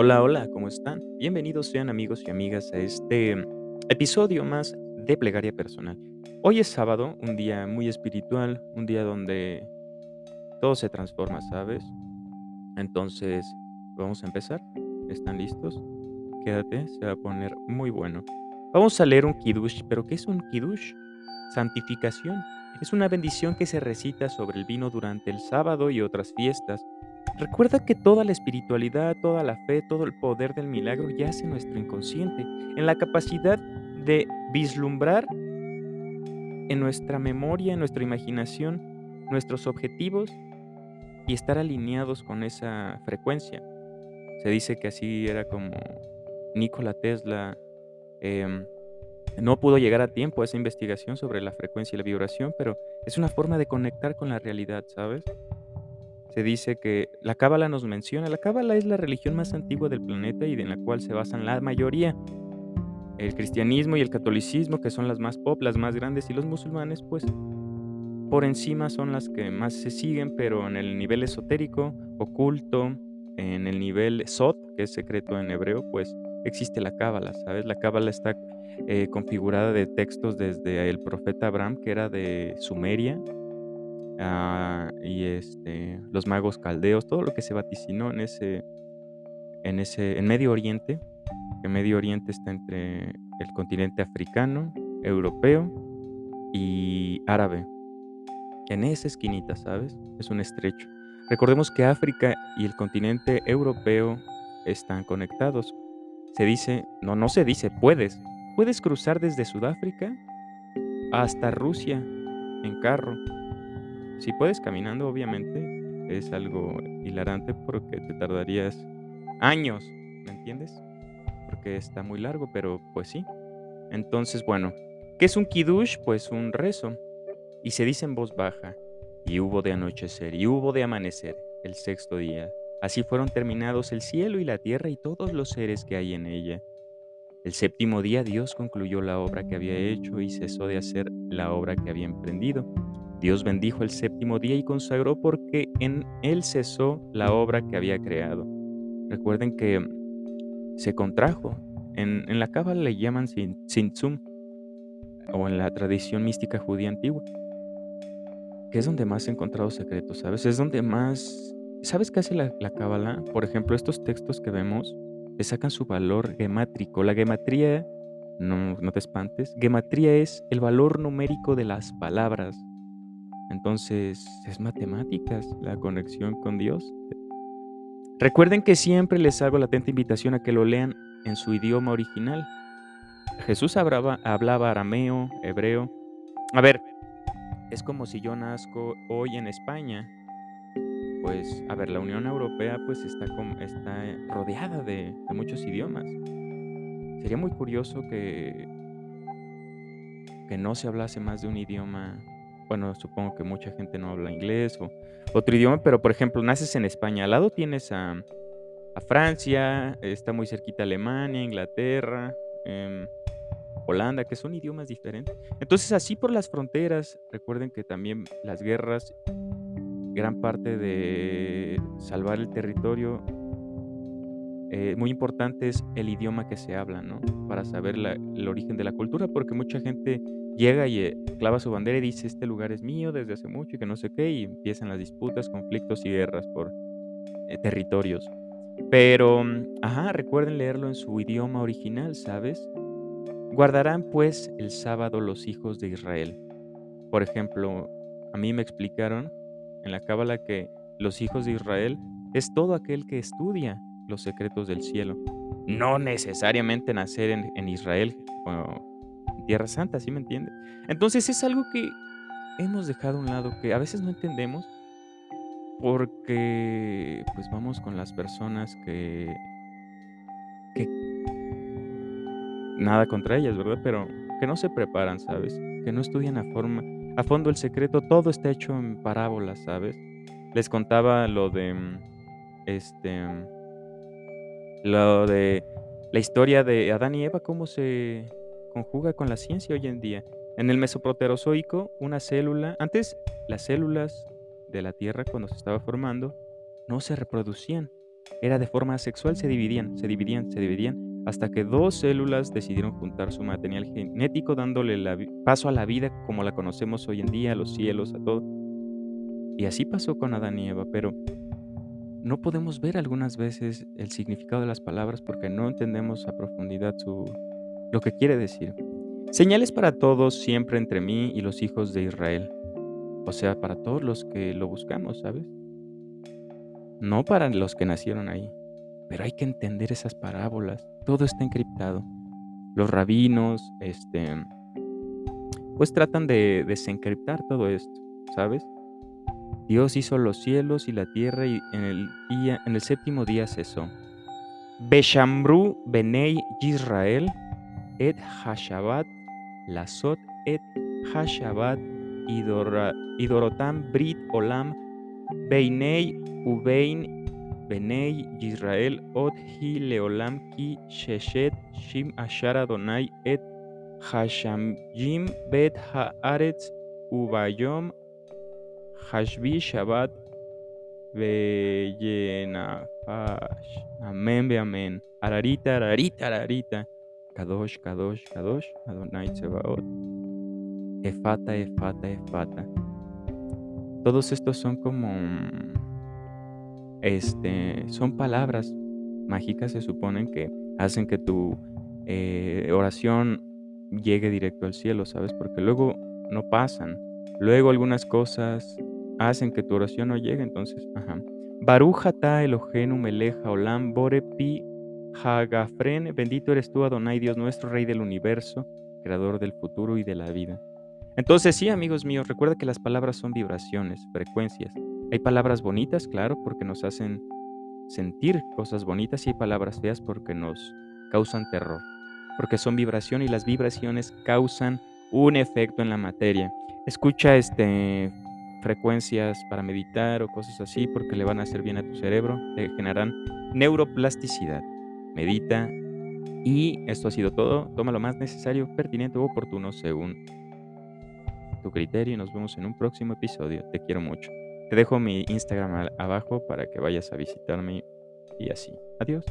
Hola, hola, ¿cómo están? Bienvenidos sean amigos y amigas a este episodio más de Plegaria Personal. Hoy es sábado, un día muy espiritual, un día donde todo se transforma, ¿sabes? Entonces, vamos a empezar. ¿Están listos? Quédate, se va a poner muy bueno. Vamos a leer un kiddush, pero ¿qué es un kiddush? Santificación. Es una bendición que se recita sobre el vino durante el sábado y otras fiestas Recuerda que toda la espiritualidad, toda la fe, todo el poder del milagro yace en nuestro inconsciente, en la capacidad de vislumbrar en nuestra memoria, en nuestra imaginación, nuestros objetivos y estar alineados con esa frecuencia. Se dice que así era como Nikola Tesla em, no pudo llegar a tiempo a esa investigación sobre la frecuencia y la vibración, pero es una forma de conectar con la realidad, ¿sabes? Se dice que la Cábala nos menciona, la Cábala es la religión más antigua del planeta y en la cual se basan la mayoría. El cristianismo y el catolicismo, que son las más pop, las más grandes, y los musulmanes, pues por encima son las que más se siguen, pero en el nivel esotérico, oculto, en el nivel Sot, que es secreto en hebreo, pues existe la Cábala, ¿sabes? La Cábala está eh, configurada de textos desde el profeta Abraham, que era de Sumeria, Ah, y este, los magos caldeos, todo lo que se vaticinó en ese, en ese, en Medio Oriente, que Medio Oriente está entre el continente africano, europeo y árabe. En esa esquinita, ¿sabes? Es un estrecho. Recordemos que África y el continente europeo están conectados. Se dice, no, no se dice, puedes. Puedes cruzar desde Sudáfrica hasta Rusia en carro si puedes caminando, obviamente, es algo hilarante porque te tardarías años, ¿me entiendes? Porque está muy largo, pero pues sí. Entonces, bueno, ¿qué es un kiddush? Pues un rezo. Y se dice en voz baja, y hubo de anochecer, y hubo de amanecer, el sexto día. Así fueron terminados el cielo y la tierra y todos los seres que hay en ella. El séptimo día Dios concluyó la obra que había hecho y cesó de hacer la obra que había emprendido. Dios bendijo el séptimo día y consagró porque en él cesó la obra que había creado. Recuerden que se contrajo. En, la Cábala le llaman Sintsum, o en la tradición mística judía antigua, que es donde más he encontrado secretos, ¿sabes? Es donde más... ¿Sabes qué hace la, la Cábala? Por ejemplo, estos textos que vemos le sacan su valor gemátrico. La gematría, no, no te espantes, gematría es el valor numérico de las palabras. Entonces, es matemáticas la conexión con Dios. Recuerden que siempre les hago la atenta invitación a que lo lean en su idioma original. Jesús hablaba, hablaba arameo, hebreo. A ver, es como si yo nazco hoy en España. Pues, a ver, la Unión Europea pues está, está rodeada de, de muchos idiomas. Sería muy curioso que, que no se hablase más de un idioma bueno, supongo que mucha gente no habla inglés o otro idioma, pero por ejemplo, naces en España, al lado tienes a, Francia, está muy cerquita Alemania, Inglaterra, em, Holanda, que son idiomas diferentes. Entonces, así por las fronteras, recuerden que también las guerras, gran parte de salvar el territorio, eh, muy importante es el idioma que se habla, ¿no? Para saber el origen de la cultura, porque mucha gente llega y eh, clava su bandera y dice, este lugar es mío desde hace mucho y que no sé qué, y empiezan las disputas, conflictos y guerras por eh, territorios. Pero, mm, ajá, recuerden leerlo en su idioma original, ¿sabes? Guardarán pues el sábado los hijos de Israel. Por ejemplo, a mí me explicaron en la Cábala que los hijos de Israel es todo aquel que estudia los secretos del cielo. No necesariamente nacer en, en Israel Tierra Santa, ¿sí me entiende? Entonces es algo que hemos dejado a un lado, que a veces no entendemos, porque pues vamos con las personas que, que nada contra ellas, ¿verdad? Pero que no se preparan, ¿sabes? Que no estudian a forma, a fondo el secreto, todo está hecho en parábolas, ¿sabes? Les contaba lo de este lo de la historia de Adán y Eva, cómo se conjuga con la ciencia hoy en día. En el mesoproterozoico, una célula, antes las células de la Tierra cuando se estaba formando no se reproducían, era de forma asexual, se dividían, se dividían, se dividían, hasta que dos células decidieron juntar su material genético, dándole paso a la vida como la conocemos hoy en día, a los cielos, a todo. Y así pasó con Adán y Eva, pero no podemos ver algunas veces el significado de las palabras porque no entendemos a profundidad su, lo que quiere decir. Señales para todos siempre entre mí y los hijos de Israel. O sea, para todos los que lo buscamos, ¿sabes? No para los que nacieron ahí. Pero hay que entender esas parábolas. Todo está encriptado. Los rabinos, este, pues tratan de desencriptar todo esto, ¿sabes? Dios hizo los cielos y la tierra y en el, día, en el séptimo día cesó. Beshamru benei Israel et hashabat Lasot et Hashabat Idorotam Brit Olam Beinei Ubein Benei Yisrael Od Hi Leolam Ki Sheshet Shim Ashar Adonai et Hashamjim Bet Haaretz Ubayom Hashbi Shabbat Beyenafash. Amén, amén. Ararita, ararita, ararita. Kadosh, Kadosh, Kadosh, Adonai Tsebaot, Efata, Efata, Efata. Todos estos son como, este, son palabras mágicas, se suponen que hacen que tu eh, oración llegue directo al cielo, ¿sabes? Porque luego no pasan. Luego algunas cosas hacen que tu oración no llegue, entonces, ajá. Barujata Elohenu Meleja Olam Bore Pi Hagafren, bendito eres tú, Adonai, Dios nuestro, Rey del universo, Creador del futuro y de la vida. Entonces, sí, amigos míos, recuerda que las palabras son vibraciones, frecuencias. Hay palabras bonitas, claro, porque nos hacen sentir cosas bonitas y hay palabras feas porque nos causan terror, porque son vibración y las vibraciones causan un efecto en la materia. Escucha este frecuencias para meditar o cosas así porque le van a hacer bien a tu cerebro, te generarán neuroplasticidad medita y esto ha sido todo. Toma lo más necesario, pertinente u oportuno según tu criterio y nos vemos en un próximo episodio. Te quiero mucho. Te dejo mi Instagram abajo para que vayas a visitarme y así. Adiós.